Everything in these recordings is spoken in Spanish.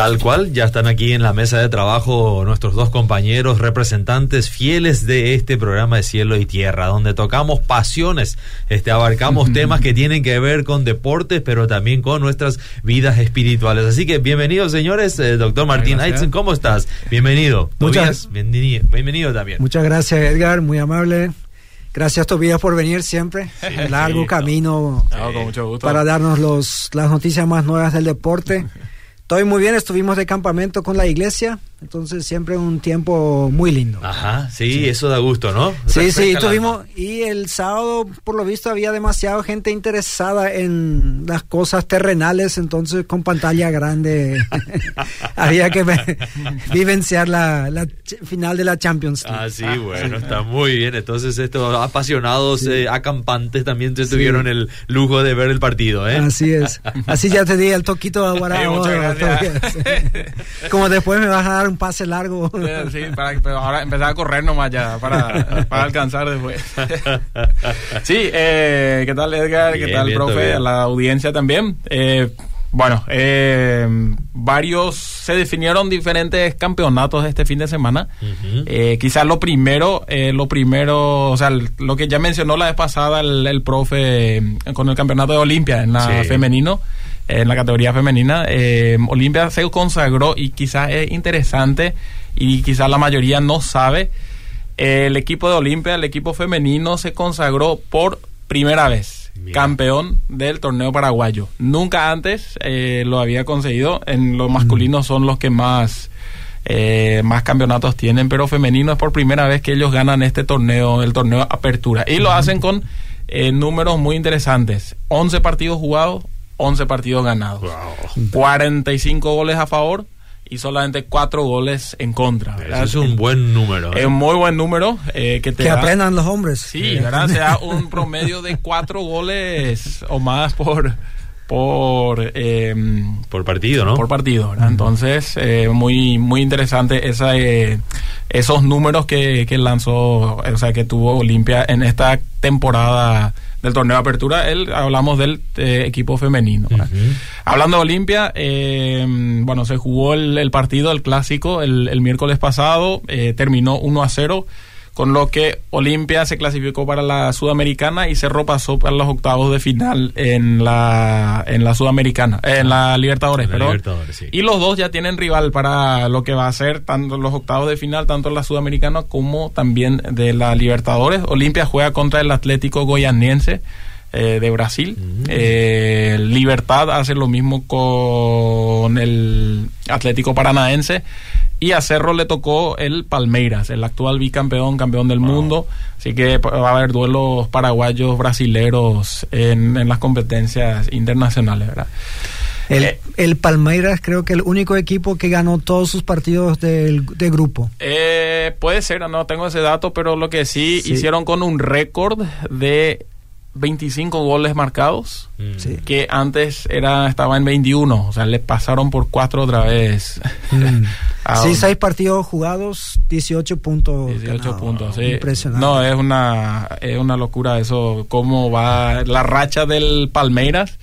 Tal cual, ya están aquí en la mesa de trabajo nuestros dos compañeros representantes fieles de este programa de Cielo y Tierra, donde tocamos pasiones, este, abarcamos temas que tienen que ver con deportes, pero también con nuestras vidas espirituales. Así que bienvenidos, señores. Eh, doctor Martín Aitzen, ¿cómo estás? Bienvenido. Muchas bienvenido, bienvenido también. Muchas gracias, Edgar, muy amable. Gracias, Tobías, por venir siempre. Un largo camino para darnos los, las noticias más nuevas del deporte. Estoy muy bien, estuvimos de campamento con la iglesia, entonces siempre un tiempo muy lindo. Ajá, sí, eso da gusto, ¿no? Sí, sí, tuvimos, y el sábado por lo visto había demasiada gente interesada en las cosas terrenales, entonces con pantalla grande había que vivenciar la, final de la Champions League. Ah, sí, bueno, está muy bien, entonces estos apasionados eh, acampantes también tuvieron el lujo de ver el partido, ¿eh? Así es, así ya te di el toquito de Guarago. Como después me vas a dar un pase largo. Sí, para, ahora empezar a correr nomás ya, para, para alcanzar después. Sí, eh, ¿qué tal Edgar? ¿Qué tal, profe? La audiencia también. Eh, bueno, eh, varios se definieron diferentes campeonatos este fin de semana. eh, quizás lo primero, eh, lo primero, o sea, lo que ya mencionó la vez pasada el, profe con el campeonato de Olimpia en la femenino en la categoría femenina. Eh, Olimpia se consagró y quizás es interesante y quizás la mayoría no sabe. el equipo de Olimpia, el equipo femenino, se consagró por primera vez campeón del torneo paraguayo. Nunca antes eh, lo había conseguido. En los masculinos son los que más, eh, más campeonatos tienen, pero femenino es por primera vez que ellos ganan este torneo, el torneo Apertura. Y lo hacen con números muy interesantes. 11 partidos jugados, 11 partidos ganados. 45 goles a favor y solamente 4 goles en contra. Eso es un buen número. Es ¿eh? un muy buen número. Eh, que te aprendan los hombres. Sí, ¿verdad? Se da un promedio de 4 goles o más por por eh, por partido, ¿no? Por partido, Entonces, eh, muy muy interesante esa, eh, esos números que, que lanzó, o sea, que tuvo Olimpia en esta temporada del torneo de apertura, él, hablamos del eh, equipo femenino. Hablando de Olimpia, bueno, se jugó el, partido, el clásico, el, el miércoles pasado, terminó 1 a 0 con lo que Olimpia se clasificó para la Sudamericana y Cerro pasó para los octavos de final en la en la Sudamericana, en la Libertadores, Y los dos ya tienen rival para lo que va a ser tanto los octavos de final, tanto en la Sudamericana como también de la Libertadores. Olimpia juega contra el Atlético Goianiense. Eh, de Brasil. Mm. Eh, Libertad hace lo mismo con el Atlético Paranaense. Y a Cerro le tocó el Palmeiras, el actual bicampeón, campeón del mundo. Así que va a haber duelos paraguayos, brasileros en, las competencias internacionales, ¿verdad? El, eh, el, Palmeiras creo que el único equipo que ganó todos sus partidos del, de grupo. Eh, puede ser, no tengo ese dato, pero lo que sí. hicieron con un récord de 25 goles marcados, mm. que antes era estaba en 21, o sea, le pasaron por cuatro otra vez. Mm. sí, seis partidos jugados, 18 puntos. 18 puntos, sí. Impresionante. No, es una, es una locura eso, cómo va la racha del Palmeiras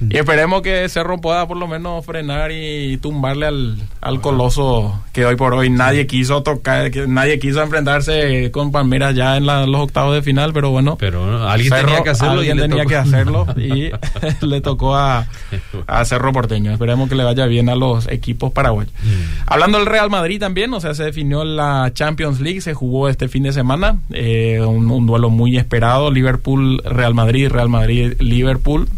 y esperemos que Cerro pueda por lo menos frenar y tumbarle al, al coloso que hoy por hoy nadie quiso tocar, que nadie quiso enfrentarse con Palmeiras ya en los octavos de final, pero bueno. Pero alguien tenía que hacerlo. Alguien tenía que hacerlo y le tocó a, a, Cerro Porteño. Esperemos que le vaya bien a los equipos paraguayos. Mm. Hablando del Real Madrid también, o sea, se definió la Champions League, se jugó este fin de semana, eh, un, un duelo muy esperado, Liverpool-Real Madrid, Real Madrid-Liverpool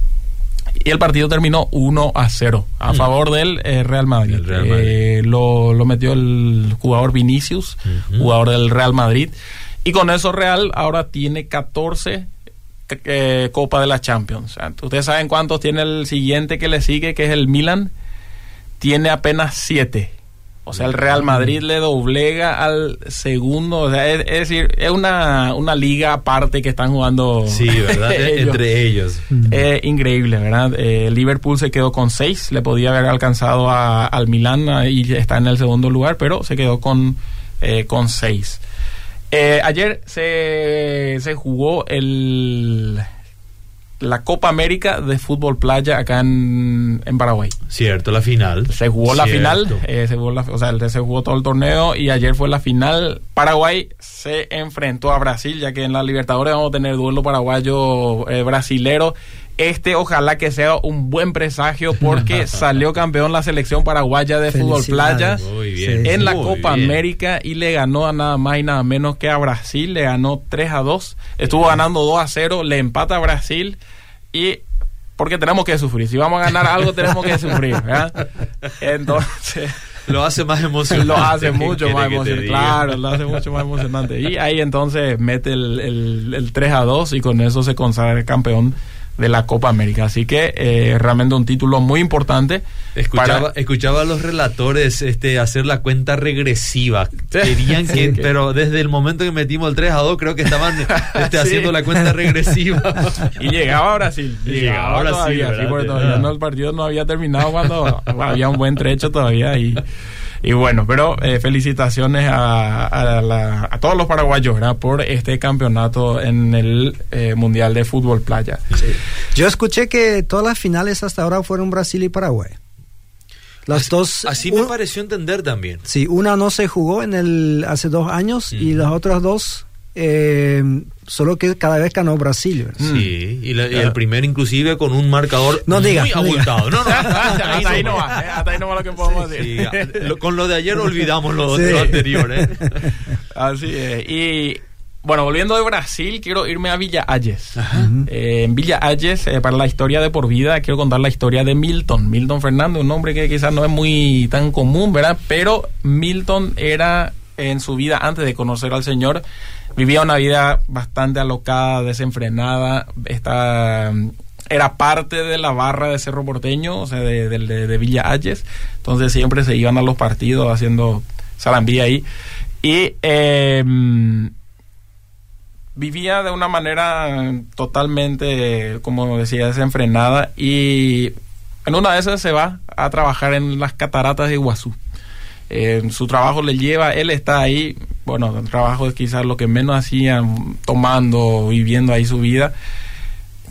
y el partido terminó 1 a 0 a mm. favor del eh, Real Madrid. Eh, lo, metió el jugador Vinicius, jugador del Real Madrid. Y con eso Real ahora tiene 14 eh, Copa de la Champions. Ustedes saben cuántos tiene el siguiente que le sigue, que es el Milan. Tiene apenas 7. O sea, el Real Madrid le doblega al segundo. O sea, es, decir, es una, una, liga aparte que están jugando. Sí, ¿verdad? Entre ellos. Es increíble, ¿verdad? Eh, Liverpool se quedó con seis. Le podía haber alcanzado al Milan y está en el segundo lugar, pero se quedó con, eh, con seis. Eh, ayer se, se jugó el la Copa América de Fútbol Playa acá en, Paraguay. Cierto, la final. Se jugó la final, eh, se jugó o sea, se jugó todo el torneo y ayer fue la final. Paraguay se enfrentó a Brasil, ya que en la Libertadores vamos a tener duelo paraguayo-brasilero. Eh, este ojalá que sea un buen presagio porque salió campeón la selección paraguaya de fútbol playa en la Copa América y le ganó a nada más y nada menos que a Brasil, le ganó 3 a 2, estuvo ganando 2 a 0, le empata a Brasil y porque tenemos que sufrir. Si vamos a ganar algo, tenemos que sufrir. Entonces. Lo hace más emocionante. Lo hace mucho más emocionante. Claro, lo hace mucho más emocionante. Y ahí entonces mete el, el, el 3 a 2 y con eso se consagra campeón de la Copa América. Así que eh, realmente un título muy importante. Escuchaba, escuchaba a los relatores este, hacer la cuenta regresiva. Querían que, pero desde el momento que metimos el 3 a 2, creo que estaban este, haciendo la cuenta regresiva. y llegaba Brasil. Llegaba, Brasil. Sí, porque todavía no, el partido no había terminado cuando había un buen trecho todavía y y bueno, pero eh, felicitaciones a, todos los paraguayos por este campeonato en el eh, Mundial de Fútbol Playa. Yo escuché que todas las finales hasta ahora fueron Brasil y Paraguay. Las así, dos. Así me pareció entender también. Sí, una no se jugó en el hace dos años y las otras dos eh, solo que cada vez ganó Brasil. Sí, y, el primer inclusive con un marcador no muy abultado. No, no, hasta, ahí no va, hasta ahí no va lo que podemos decir. con lo de ayer olvidamos lo, anterior. ¿eh? Así es. Y bueno, volviendo de Brasil, quiero irme a Villa Ayes. Eh, en Villa Ayes, eh, para la historia de por vida, quiero contar la historia de Milton. Milton Fernández, un nombre que quizás no es muy tan común, ¿verdad? Pero Milton era en su vida, antes de conocer al Señor, vivía una vida bastante alocada, desenfrenada, esta, era parte de la barra de Cerro Porteño, o sea, de, Villa Ayes, entonces siempre se iban a los partidos haciendo salambía ahí, y em, vivía de una manera totalmente, como decía, desenfrenada, y en una de esas se va a trabajar en las cataratas de Iguazú. Eh, su trabajo le lleva, él está ahí, bueno, el trabajo es quizás lo que menos hacía, tomando, viviendo ahí su vida.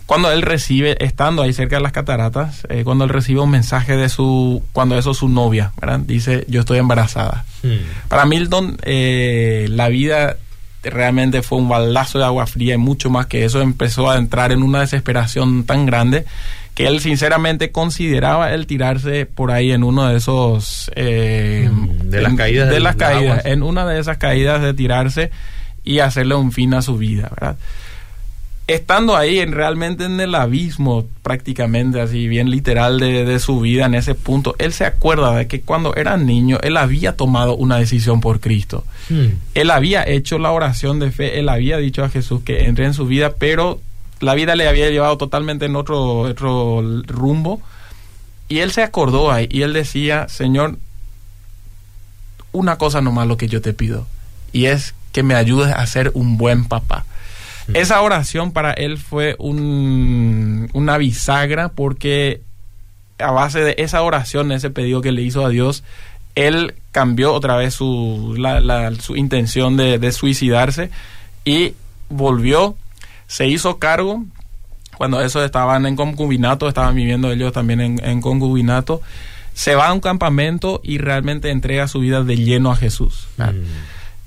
Cuando él recibe, estando ahí cerca de las cataratas, eh, cuando él recibe un mensaje de su, cuando eso es su novia, ¿verdad? Dice, yo estoy embarazada. Hmm. Para Milton, eh, la vida realmente fue un balazo de agua fría y mucho más que eso empezó a entrar en una desesperación tan grande que él sinceramente consideraba el tirarse por ahí en uno de esos eh, mm, de las caídas de las caídas en una de esas caídas de tirarse y hacerle un fin a su vida verdad estando ahí en realmente en el abismo prácticamente así bien literal de, su vida en ese punto él se acuerda de que cuando era niño él había tomado una decisión por Cristo. Hmm. él había hecho la oración de fe él había dicho a Jesús que entre en su vida pero la vida le había llevado totalmente en otro, otro rumbo. Y él se acordó ahí y él decía, Señor, una cosa nomás lo que yo te pido, y es que me ayudes a ser un buen papá. Esa oración para él fue un, una bisagra porque a base de esa oración, ese pedido que le hizo a Dios, él cambió otra vez su, su intención de, de suicidarse y volvió se hizo cargo cuando esos estaban en concubinato, estaban viviendo ellos también en, concubinato, se va a un campamento y realmente entrega su vida de lleno a Jesús. Mm.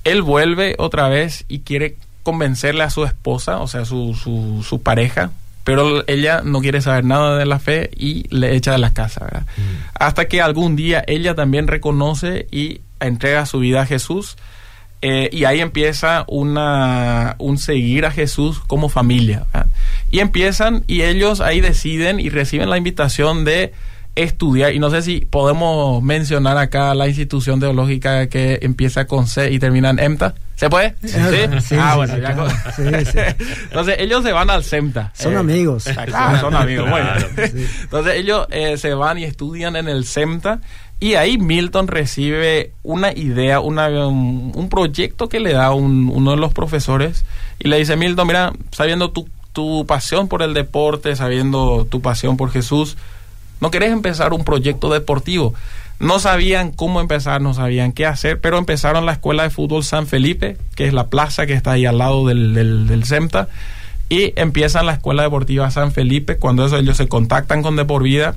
Él vuelve otra vez y quiere convencerle a su esposa, o sea, su, su, su, pareja, pero ella no quiere saber nada de la fe y le echa de la casa. Mm. Hasta que algún día ella también reconoce y entrega su vida a Jesús eh, y ahí empieza una, un seguir a Jesús como familia. Y empiezan y ellos ahí deciden y reciben la invitación de estudiar. Y no sé si podemos mencionar acá la institución teológica que empieza con C y termina en EMTA. ¿Se puede? Sí. ah, bueno, ya Entonces ellos se van al CEMTA. Son amigos. Ah, son amigos. Bueno. Entonces ellos eh, se van y estudian en el CEMTA y ahí Milton recibe una idea, una, un, proyecto que le da uno de los profesores y le dice, Milton, mira, sabiendo tu, tu pasión por el deporte, sabiendo tu pasión por Jesús, ¿no querés empezar un proyecto deportivo? No sabían cómo empezar, no sabían qué hacer, pero empezaron la Escuela de Fútbol San Felipe, que es la plaza que está ahí al lado del, del, y empiezan la escuela deportiva San Felipe, cuando eso ellos se contactan con De por Vida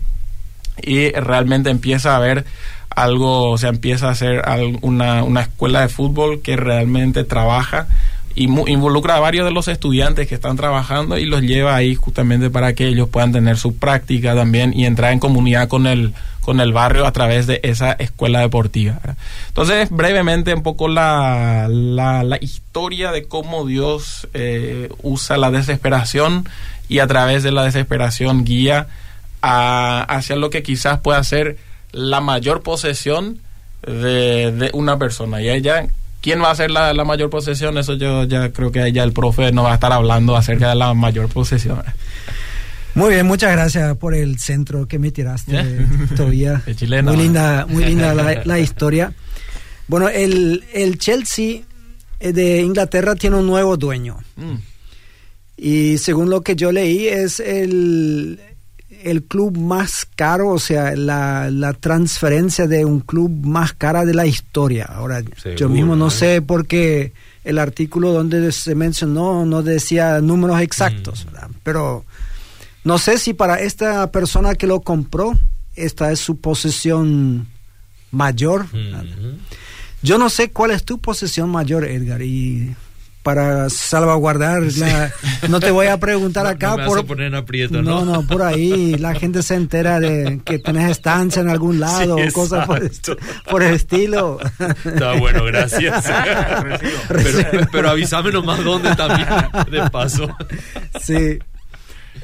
y realmente empieza a haber algo, o sea, empieza a hacer una, una escuela de fútbol que realmente trabaja y involucra a varios de los estudiantes que están trabajando y los lleva ahí justamente para que ellos puedan tener su práctica también y entrar en comunidad con el, con el barrio a través de esa escuela deportiva. Entonces, brevemente, un poco la, la, historia de cómo Dios eh, usa la desesperación y a través de la desesperación guía a, hacia lo que quizás pueda ser la mayor posesión de, de una persona. Y ella ¿Quién va a ser la, mayor posesión? Eso yo ya creo que ya el profe nos va a estar hablando acerca de la mayor posesión. Muy bien, muchas gracias por el centro que me tiraste todavía. Muy linda, muy linda la, historia. Bueno, el, el, Chelsea eh, de Inglaterra tiene un nuevo dueño. Mm. Y según lo que yo leí, es el, el club más caro, o sea, la, la, transferencia de un club más cara de la historia. Ahora, yo mismo no sé por qué el artículo donde se mencionó no decía números exactos, mm. pero no sé si para esta persona que lo compró, esta es su posesión mayor. Mm. Yo no sé cuál es tu posesión mayor, Edgar, y para salvaguardar la, no te voy a preguntar acá no por poner aprieto, ¿no? no por ahí la gente se entera de que tenés estancia en algún lado o cosas por, el estilo. Está bueno gracias. Pero, pero avísame nomás dónde también de paso. Sí.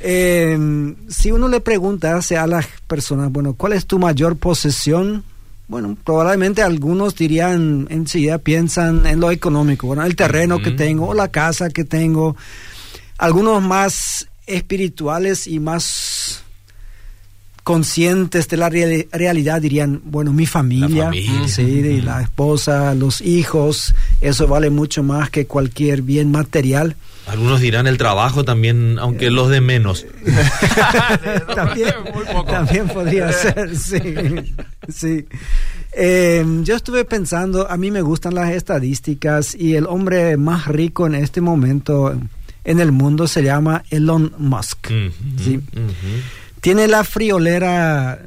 Eh, si uno le pregunta a las personas bueno cuál es tu mayor posesión bueno, probablemente algunos dirían enseguida piensan en lo económico, bueno, el terreno que tengo, o la casa que tengo. Algunos más espirituales y más conscientes de la realidad dirían, bueno, mi familia, Sí, la esposa, los hijos, eso vale mucho más que cualquier bien material. Algunos dirán el trabajo también, aunque los de menos. también, también, podría ser, sí. sí. Eh, yo estuve pensando, a mí me gustan las estadísticas y el hombre más rico en este momento en el mundo se llama Elon Musk. ¿sí? Tiene la friolera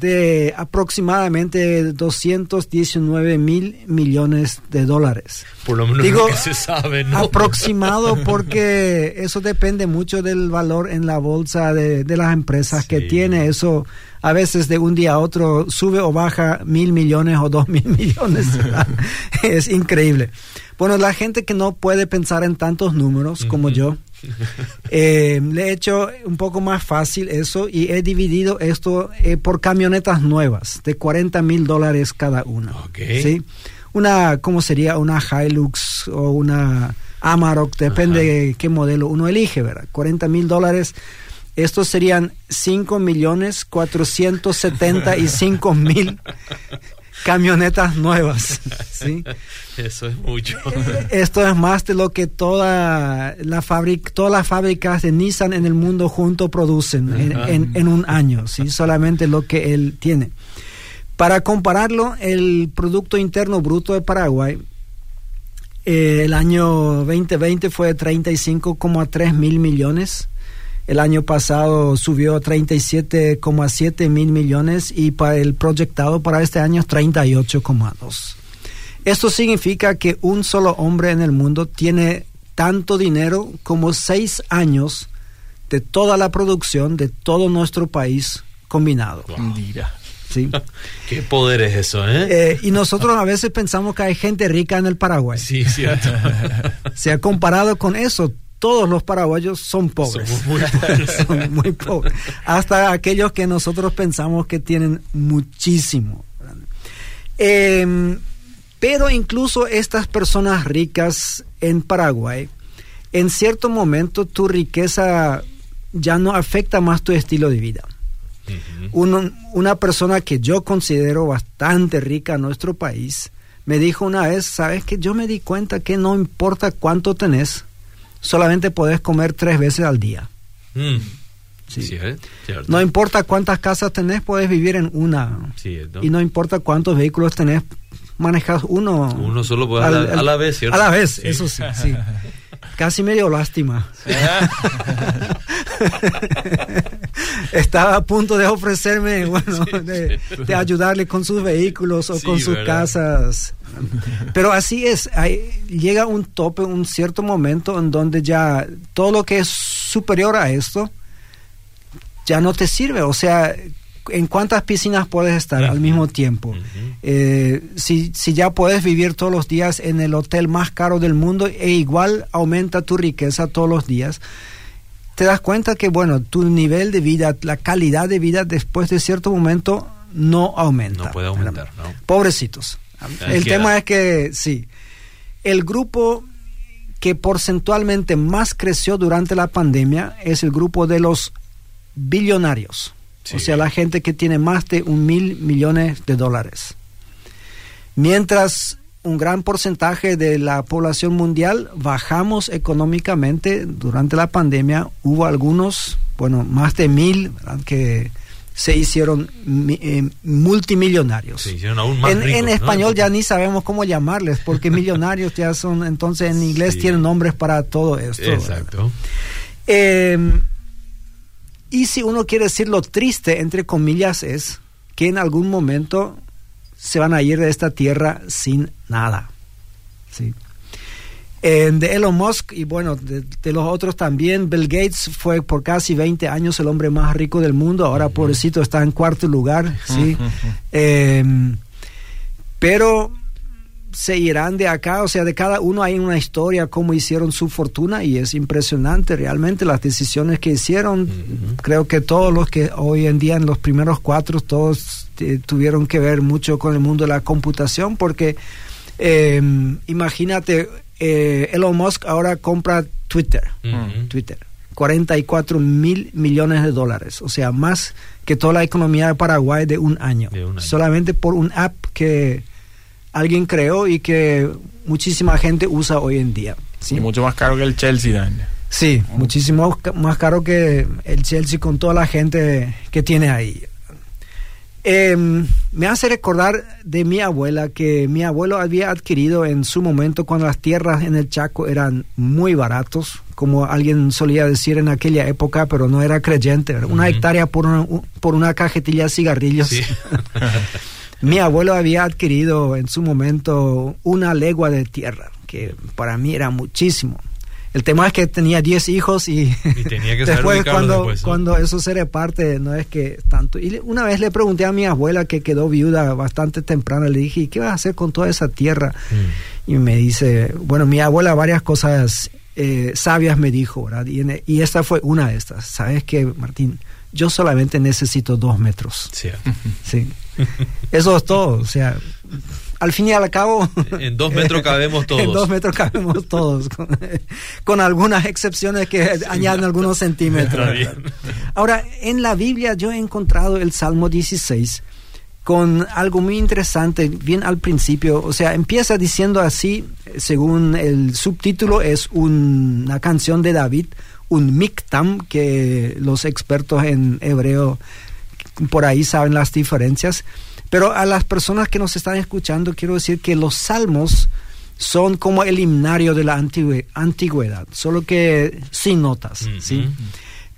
de aproximadamente 219 mil millones de dólares. Por lo menos Digo, que se sabe, ¿no? Aproximado porque eso depende mucho del valor en la bolsa de, las empresas que tiene. Eso a veces de un día a otro sube o baja mil millones o dos mil millones. es increíble. Bueno, la gente que no puede pensar en tantos números como yo, eh, le he hecho un poco más fácil eso y he dividido esto eh, por camionetas nuevas de 40 mil dólares cada una. ¿sí? Una, ¿cómo sería? Una Hilux o una Amarok, depende de qué modelo uno elige, ¿verdad? 40 mil dólares. Estos serían 5 millones 475 mil camionetas nuevas. ¿sí? Eso es mucho. Esto es más de lo que toda la fábrica, todas las fábricas de Nissan en el mundo junto producen en, un año, ¿sí? solamente lo que él tiene. Para compararlo, el Producto Interno Bruto de Paraguay eh, el año 2020 fue 35,3 mil millones el año pasado subió a 37,7 mil millones y para el proyectado para este año 38,2. Esto significa que un solo hombre en el mundo tiene tanto dinero como seis años de toda la producción de todo nuestro país combinado. ¿Sí? Qué poder es eso, ¿eh? ¿eh? Y nosotros a veces pensamos que hay gente rica en el Paraguay. Sí, cierto. Se ha comparado con eso, todos los paraguayos son pobres. son muy pobres. Hasta aquellos que nosotros pensamos que tienen muchísimo. Em, pero incluso estas personas ricas en Paraguay, en cierto momento tu riqueza ya no afecta más tu estilo de vida. una persona que yo considero bastante rica en nuestro país me dijo una vez, sabes que yo me di cuenta que no importa cuánto tenés, solamente podés comer tres veces al día. Mm. Sí. ¿eh? no importa cuántas casas tenés, puedes vivir en una. Y no importa cuántos vehículos tenés, manejas uno. Uno solo puede a, la, vez, ¿cierto? A la vez, eso sí. casi me dio lástima. Estaba a punto de ofrecerme, bueno, de, ayudarle con sus vehículos o con sus casas. Pero así es, llega un tope, un cierto momento en donde ya todo lo que es superior a esto ya no te sirve. O sea, en cuántas piscinas puedes estar al mismo tiempo. Eh, si, si, ya puedes vivir todos los días en el hotel más caro del mundo e igual aumenta tu riqueza todos los días, te das cuenta que, bueno, tu nivel de vida, la calidad de vida después de cierto momento no aumenta. No puede aumentar, ¿no? Pobrecitos. El tema es que, sí, el grupo que porcentualmente más creció durante la pandemia es el grupo de los billonarios. O sea, la gente que tiene más de un mil millones de dólares. Mientras un gran porcentaje de la población mundial bajamos económicamente durante la pandemia, hubo algunos, bueno, más de mil que se hicieron eh, multimillonarios. Se hicieron aún más en, en español ya ni sabemos cómo llamarles, porque millonarios ya son, entonces en inglés tienen nombres para todo esto. Exacto. Eh, y si uno quiere decir lo triste, entre comillas, es que en algún momento se van a ir de esta tierra sin nada. ¿sí? de Elon Musk y bueno, de, los otros también, Bill Gates fue por casi 20 años el hombre más rico del mundo, ahora pobrecito está en cuarto lugar, ¿sí? Em, pero se irán de acá, o sea, de cada uno hay una historia, cómo hicieron su fortuna y es impresionante realmente las decisiones que hicieron. Creo que todos los que hoy en día en los primeros cuatro, todos eh, tuvieron que ver mucho con el mundo de la computación porque em, imagínate, eh, Elon Musk ahora compra Twitter, Twitter. 44 mil millones de dólares, o sea, más que toda la economía de Paraguay de un año. solamente por un app que alguien creó y que muchísima gente usa hoy en día. ¿sí? Y mucho más caro que el Chelsea, Daniel. Sí, muchísimo más caro que el Chelsea con toda la gente que tiene ahí. Em, me hace recordar de mi abuela que mi abuelo había adquirido en su momento cuando las tierras en el Chaco eran muy baratos, como alguien solía decir en aquella época, pero no era creyente, una hectárea por una, por una cajetilla de cigarrillos. Mi abuelo había adquirido en su momento una legua de tierra, que para mí era muchísimo. El tema es que tenía 10 hijos y, tenía que después cuando, cuando eso se reparte no es que tanto. Y una vez le pregunté a mi abuela que quedó viuda bastante temprano, le dije, ¿qué vas a hacer con toda esa tierra? Mm. Y me dice, bueno, mi abuela varias cosas eh, sabias me dijo, ¿verdad? Y, y, esta fue una de estas. ¿Sabes qué, Martín? Yo solamente necesito dos metros. Sí. sí. Eso es todo. O sea, al fin y al cabo. En dos metros cabemos todos. en dos metros cabemos todos. Con, algunas excepciones que añaden algunos centímetros. Ahora, en la Biblia yo he encontrado el Salmo 16 con algo muy interesante, bien al principio. O sea, empieza diciendo así, según el subtítulo, es una canción de David, un miktam, que los expertos en hebreo por ahí saben las diferencias. Pero a las personas que nos están escuchando, quiero decir que los salmos son como el himnario de la antigüedad, solo que sin notas, ¿sí?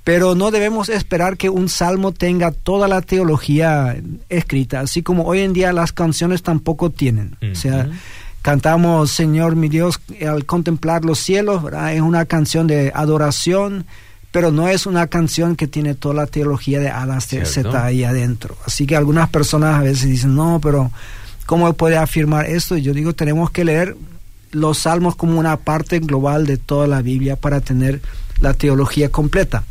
Pero no debemos esperar que un salmo tenga toda la teología escrita, así como hoy en día las canciones tampoco tienen. O sea, cantamos Señor mi Dios al contemplar los cielos, es una canción de adoración, pero no es una canción que tiene toda la teología de A Z ahí adentro. Así que algunas personas a veces dicen, no, pero ¿cómo puede afirmar esto? Y yo digo, tenemos que leer los salmos como una parte global de toda la Biblia para tener la teología completa.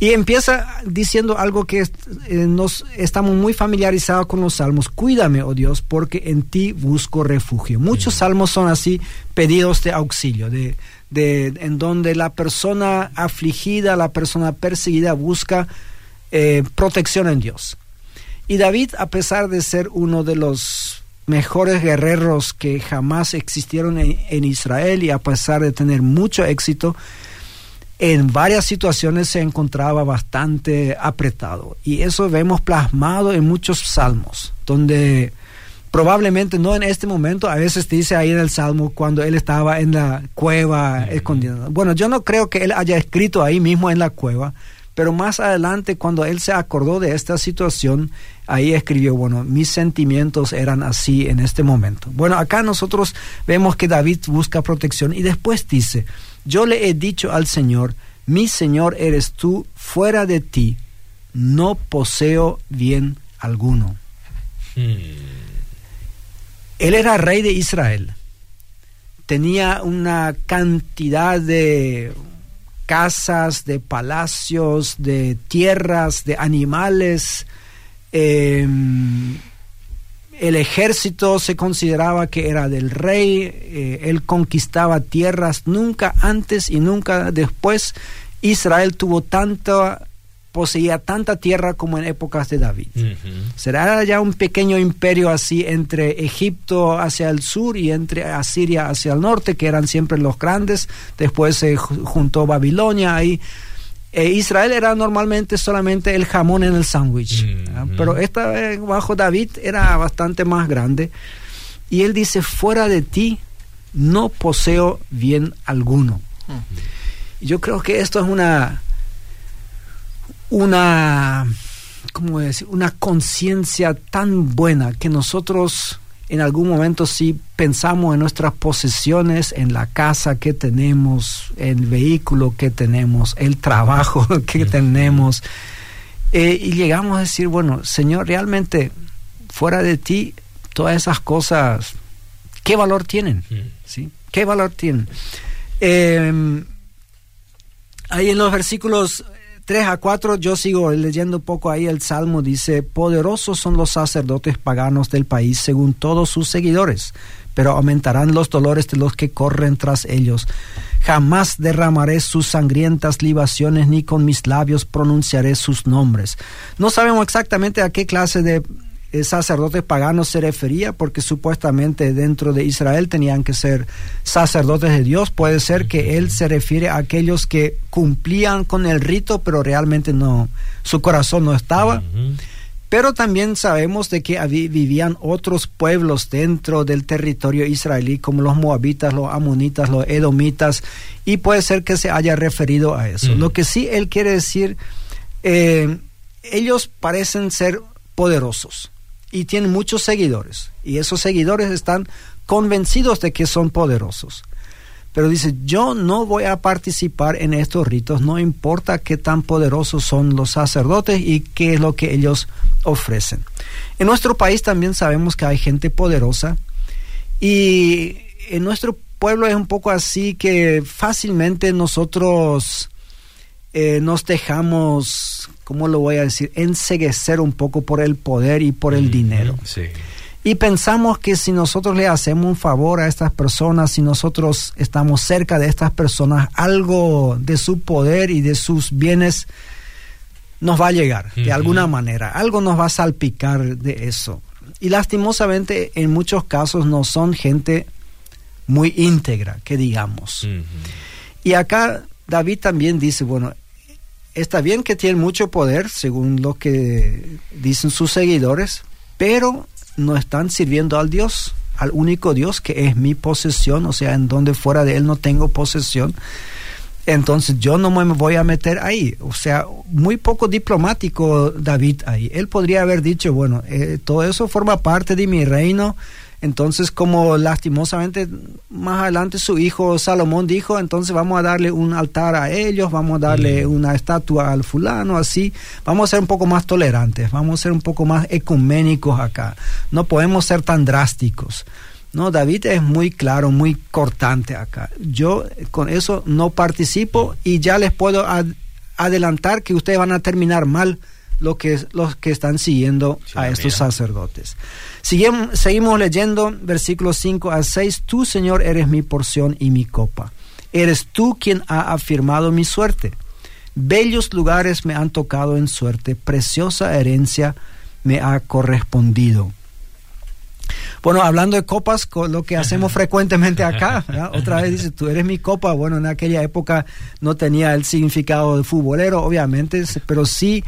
Y empieza diciendo algo que eh, nos estamos muy familiarizados con los salmos. Cuídame, oh Dios, porque en ti busco refugio. Muchos salmos son así pedidos de auxilio, de en donde la persona afligida, la persona perseguida busca eh, protección en Dios. Y David, a pesar de ser uno de los mejores guerreros que jamás existieron en, Israel y a pesar de tener mucho éxito, en varias situaciones se encontraba bastante apretado. Y eso vemos plasmado en muchos salmos, donde Probablemente no en este momento, a veces dice ahí en el Salmo cuando él estaba en la cueva escondido. Bueno, yo no creo que él haya escrito ahí mismo en la cueva, pero más adelante cuando él se acordó de esta situación, ahí escribió, bueno, mis sentimientos eran así en este momento. Bueno, acá nosotros vemos que David busca protección y después dice, yo le he dicho al Señor, mi Señor eres tú, fuera de ti no poseo bien alguno. Hmm. Él era rey de Israel. Tenía una cantidad de casas, de palacios, de tierras, de animales. Em, el ejército se consideraba que era del rey, eh, él conquistaba tierras, nunca antes y nunca después Israel tuvo tanta poseía tanta tierra como en épocas de David. Será ya un pequeño imperio así entre Egipto hacia el sur y entre Asiria hacia el norte, que eran siempre los grandes. Después se juntó Babilonia ahí. E Israel era normalmente solamente el jamón en el sándwich. Pero esta vez bajo David era bastante más grande. Y él dice, fuera de ti no poseo bien alguno. Yo creo que esto es una una, ¿cómo decir? Una conciencia tan buena que nosotros en algún momento si pensamos en nuestras posesiones, en la casa que tenemos, el vehículo que tenemos, el trabajo que tenemos, eh, y llegamos a decir, bueno, Señor, realmente fuera de ti, todas esas cosas, ¿qué valor tienen? ¿Sí? ¿Qué valor tienen? Eh, ahí en los versículos 3 a 4, yo sigo leyendo un poco ahí el Salmo, dice, poderosos son los sacerdotes paganos del país según todos sus seguidores, pero aumentarán los dolores de los que corren tras ellos. Jamás derramaré sus sangrientas libaciones, ni con mis labios pronunciaré sus nombres. No sabemos exactamente a qué clase de sacerdotes paganos se refería porque supuestamente dentro de Israel tenían que ser sacerdotes de Dios. Puede ser que él se refiere a aquellos que cumplían con el rito, pero realmente no, su corazón no estaba. Pero también sabemos de que vivían otros pueblos dentro del territorio israelí, como los moabitas, los amonitas, los edomitas, y puede ser que se haya referido a eso. Lo que sí él quiere decir, eh, ellos parecen ser poderosos y tienen muchos seguidores. Y esos seguidores están convencidos de que son poderosos. Pero dice, yo no voy a participar en estos ritos, no importa qué tan poderosos son los sacerdotes y qué es lo que ellos ofrecen. En nuestro país también sabemos que hay gente poderosa y en nuestro pueblo es un poco así que fácilmente nosotros eh, nos dejamos, ¿cómo lo voy a decir?, enseguecer un poco por el poder y por el dinero. Y pensamos que si nosotros le hacemos un favor a estas personas, si nosotros estamos cerca de estas personas, algo de su poder y de sus bienes nos va a llegar de alguna manera, algo nos va a salpicar de eso. Y lastimosamente en muchos casos no son gente muy íntegra, que digamos. Y acá David también dice, bueno, está bien que tiene mucho poder, según lo que dicen sus seguidores, pero no están sirviendo al Dios, al único Dios que es mi posesión, o sea, en donde fuera de Él no tengo posesión. Entonces yo no me voy a meter ahí. O sea, muy poco diplomático David ahí. Él podría haber dicho, bueno, eh, todo eso forma parte de mi reino, entonces, como lastimosamente más adelante su hijo Salomón dijo, entonces vamos a darle un altar a ellos, vamos a darle una estatua al fulano, así, vamos a ser un poco más tolerantes, vamos a ser un poco más ecuménicos acá. No podemos ser tan drásticos. No, David es muy claro, muy cortante acá. Yo con eso no participo y ya les puedo adelantar que ustedes van a terminar mal lo que, los que están siguiendo a estos sacerdotes. Seguimos, seguimos leyendo versículos 5 a 6. Tú, Señor, eres mi porción y mi copa. Eres tú quien ha afirmado mi suerte. Bellos lugares me han tocado en suerte, preciosa herencia me ha correspondido. Bueno, hablando de copas, lo que hacemos frecuentemente acá, otra vez dice, tú eres mi copa. Bueno, en aquella época no tenía el significado de futbolero, obviamente, pero sí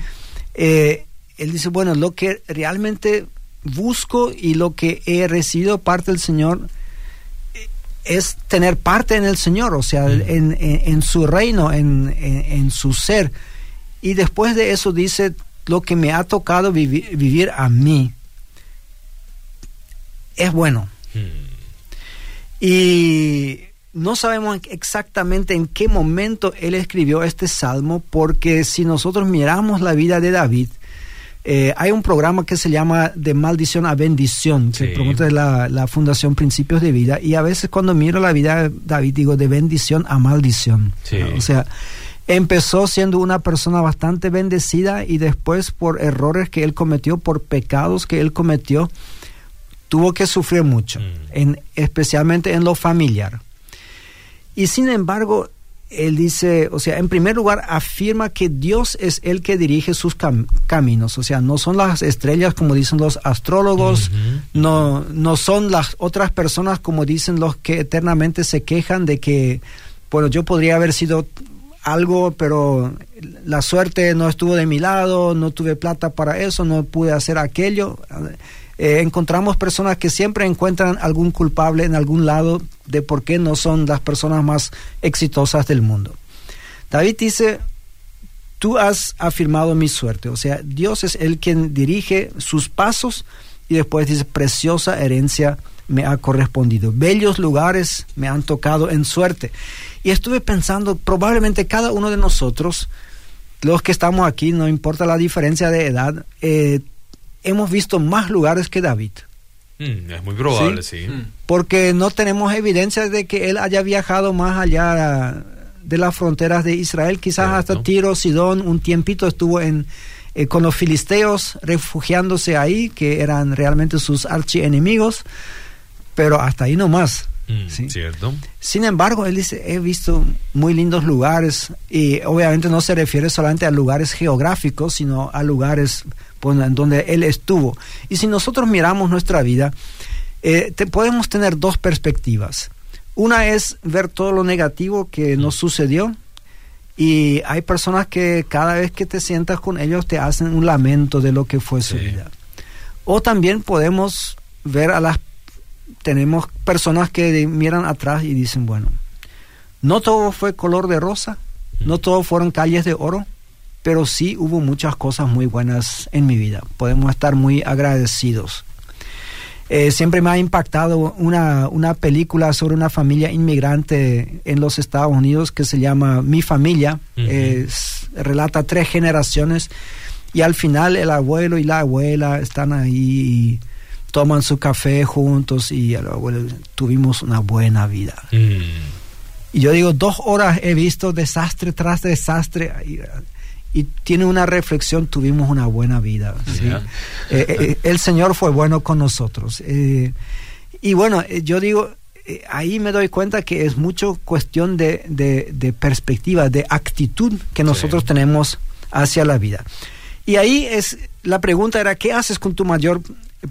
eh, él dice, bueno, lo que realmente busco y lo que he recibido parte del Señor es tener parte en el Señor, o sea, en, su reino, en, su ser. Y después de eso dice, lo que me ha tocado vivir a mí es bueno. Hmm. Y no sabemos exactamente en qué momento él escribió este salmo, porque si nosotros miramos la vida de David, eh, hay un programa que se llama De Maldición a Bendición, que promueve la, la, Fundación Principios de Vida, y a veces cuando miro la vida de David digo de bendición a maldición. O sea, empezó siendo una persona bastante bendecida y después por errores que él cometió, por pecados que él cometió, tuvo que sufrir mucho, mm. en, especialmente en lo familiar. Y sin embargo, él dice, o sea, en primer lugar afirma que Dios es el que dirige sus caminos, o sea, no son las estrellas como dicen los astrólogos, no, no son las otras personas como dicen los que eternamente se quejan de que, bueno, yo podría haber sido algo, pero la suerte no estuvo de mi lado, no tuve plata para eso, no pude hacer aquello. Eh, encontramos personas que siempre encuentran algún culpable en algún lado de por qué no son las personas más exitosas del mundo. David dice, tú has afirmado mi suerte, o sea, Dios es el quien dirige sus pasos y después dice, preciosa herencia me ha correspondido, bellos lugares me han tocado en suerte. Y estuve pensando, probablemente cada uno de nosotros, los que estamos aquí, no importa la diferencia de edad, eh, hemos visto más lugares que David. Mm, es muy probable, sí. Mm. Porque no tenemos evidencia de que él haya viajado más allá de las fronteras de Israel, quizás hasta Tiro, Sidón, un tiempito estuvo en, eh, con los filisteos refugiándose ahí, que eran realmente sus archienemigos, pero hasta ahí no más. Mm, cierto. Sin embargo, él dice, he visto muy lindos lugares y obviamente no se refiere solamente a lugares geográficos, sino a lugares donde él estuvo. Y si nosotros miramos nuestra vida, eh, podemos tener dos perspectivas. Una es ver todo lo negativo que nos mm. sucedió y hay personas que cada vez que te sientas con ellos te hacen un lamento de lo que fue su vida. O también podemos ver a las tenemos personas que miran atrás y dicen, bueno, no todo fue color de rosa, no todo fueron calles de oro, pero sí hubo muchas cosas muy buenas en mi vida. Podemos estar muy agradecidos. Eh, siempre me ha impactado una, una, película sobre una familia inmigrante en los Estados Unidos que se llama Mi familia. relata tres generaciones y al final el abuelo y la abuela están ahí toman su café juntos y tuvimos una buena vida. Mm. Y yo digo, dos horas he visto desastre tras desastre y, tiene una reflexión, tuvimos una buena vida. Eh, eh, el Señor fue bueno con nosotros. Eh, y bueno, yo digo, ahí me doy cuenta que es mucho cuestión de, de, perspectiva, de actitud que nosotros tenemos hacia la vida. Y ahí es, la pregunta era, ¿qué haces con tu mayor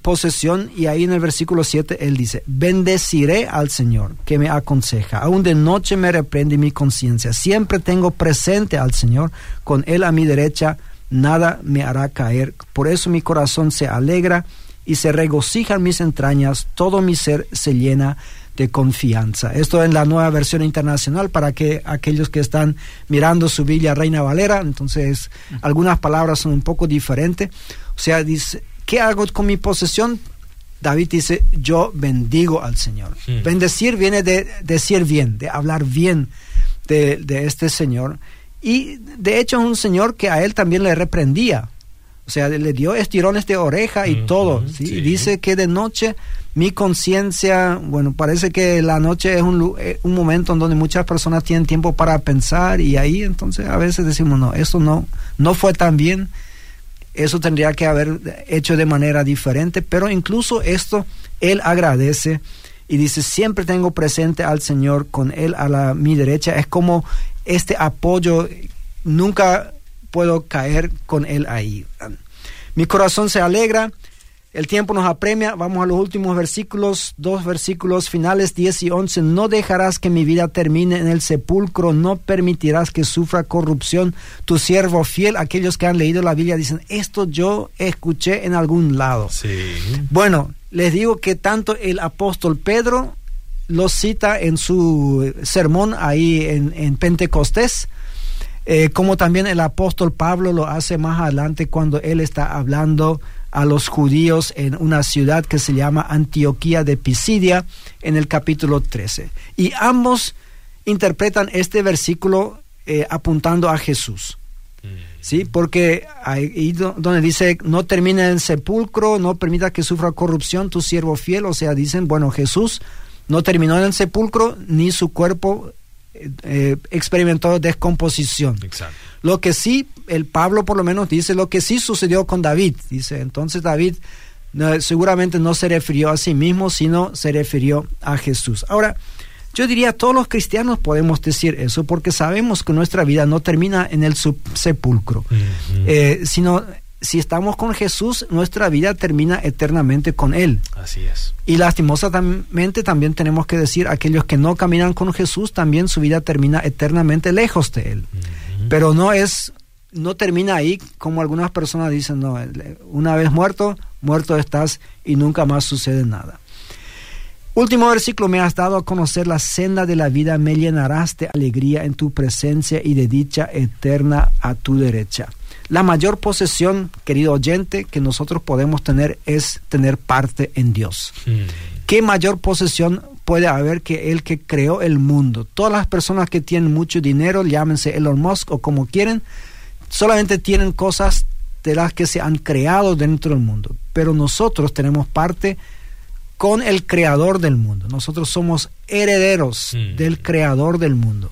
posesión y ahí en el versículo 7 él dice, bendeciré al Señor que me aconseja, aún de noche me reprende mi conciencia, siempre tengo presente al Señor, con él a mi derecha nada me hará caer, por eso mi corazón se alegra y se regocijan mis entrañas, todo mi ser se llena de confianza. Esto en la nueva versión internacional para que aquellos que están mirando su Biblia Reina Valera, entonces algunas palabras son un poco diferentes. O sea, dice, ¿Qué hago con mi posesión? David dice, yo bendigo al Señor. Bendecir viene de decir bien, de hablar bien de, este Señor. Y de hecho es un Señor que a él también le reprendía. O sea, le dio estirones de oreja y todo. Y dice que de noche mi conciencia, bueno, parece que la noche es un, eh, un, momento en donde muchas personas tienen tiempo para pensar y ahí entonces a veces decimos, no, eso no, no fue tan bien eso tendría que haber hecho de manera diferente, pero incluso esto él agradece y dice, siempre tengo presente al Señor con él a la, mi derecha, es como este apoyo, nunca puedo caer con él ahí. Mi corazón se alegra, El tiempo nos apremia, vamos a los últimos versículos, dos versículos finales 10 y 11. No dejarás que mi vida termine en el sepulcro, no permitirás que sufra corrupción tu siervo fiel. Aquellos que han leído la Biblia dicen, esto yo escuché en algún lado. Sí. Bueno, les digo que tanto el apóstol Pedro lo cita en su sermón ahí en, Pentecostés, eh, como también el apóstol Pablo lo hace más adelante cuando él está hablando a los judíos en una ciudad que se llama Antioquía de Pisidia en el capítulo 13. Y ambos interpretan este versículo eh, apuntando a Jesús. ¿Sí? Porque ahí donde dice, no termina en sepulcro, no permita que sufra corrupción tu siervo fiel, o sea, dicen, bueno, Jesús no terminó en el sepulcro, ni su cuerpo eh, experimentó descomposición. Lo que sí, el Pablo por lo menos dice lo que sí sucedió con David. Dice, entonces David seguramente no se refirió a sí mismo, sino se refirió a Jesús. Ahora, yo diría, todos los cristianos podemos decir eso porque sabemos que nuestra vida no termina en el sepulcro, eh, sino si estamos con Jesús, nuestra vida termina eternamente con Él. Así es. Y lastimosamente también tenemos que decir, aquellos que no caminan con Jesús, también su vida termina eternamente lejos de Él. Pero no es, no termina ahí como algunas personas dicen, no, una vez muerto, muerto estás y nunca más sucede nada. Último versículo, me has dado a conocer la senda de la vida, me llenarás de alegría en tu presencia y de dicha eterna a tu derecha. La mayor posesión, querido oyente, que nosotros podemos tener es tener parte en Dios. Hmm. ¿Qué mayor posesión puede haber que el que creó el mundo? Todas las personas que tienen mucho dinero, llámense Elon Musk o como quieren, solamente tienen cosas de las que se han creado dentro del mundo. Pero nosotros tenemos parte con el creador del mundo. Nosotros somos herederos hmm. del creador del mundo.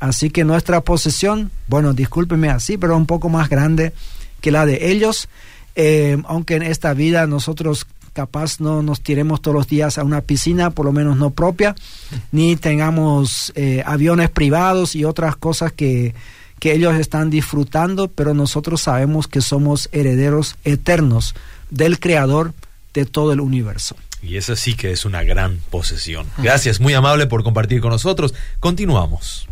Así que nuestra posesión, bueno, discúlpeme así, pero un poco más grande que la de ellos. Eh, aunque en esta vida nosotros capaz no nos tiremos todos los días a una piscina, por lo menos no propia, ni tengamos eh, aviones privados y otras cosas que, que ellos están disfrutando, pero nosotros sabemos que somos herederos eternos del Creador de todo el universo. Y esa sí que es una gran posesión. Gracias, muy amable por compartir con nosotros. Continuamos.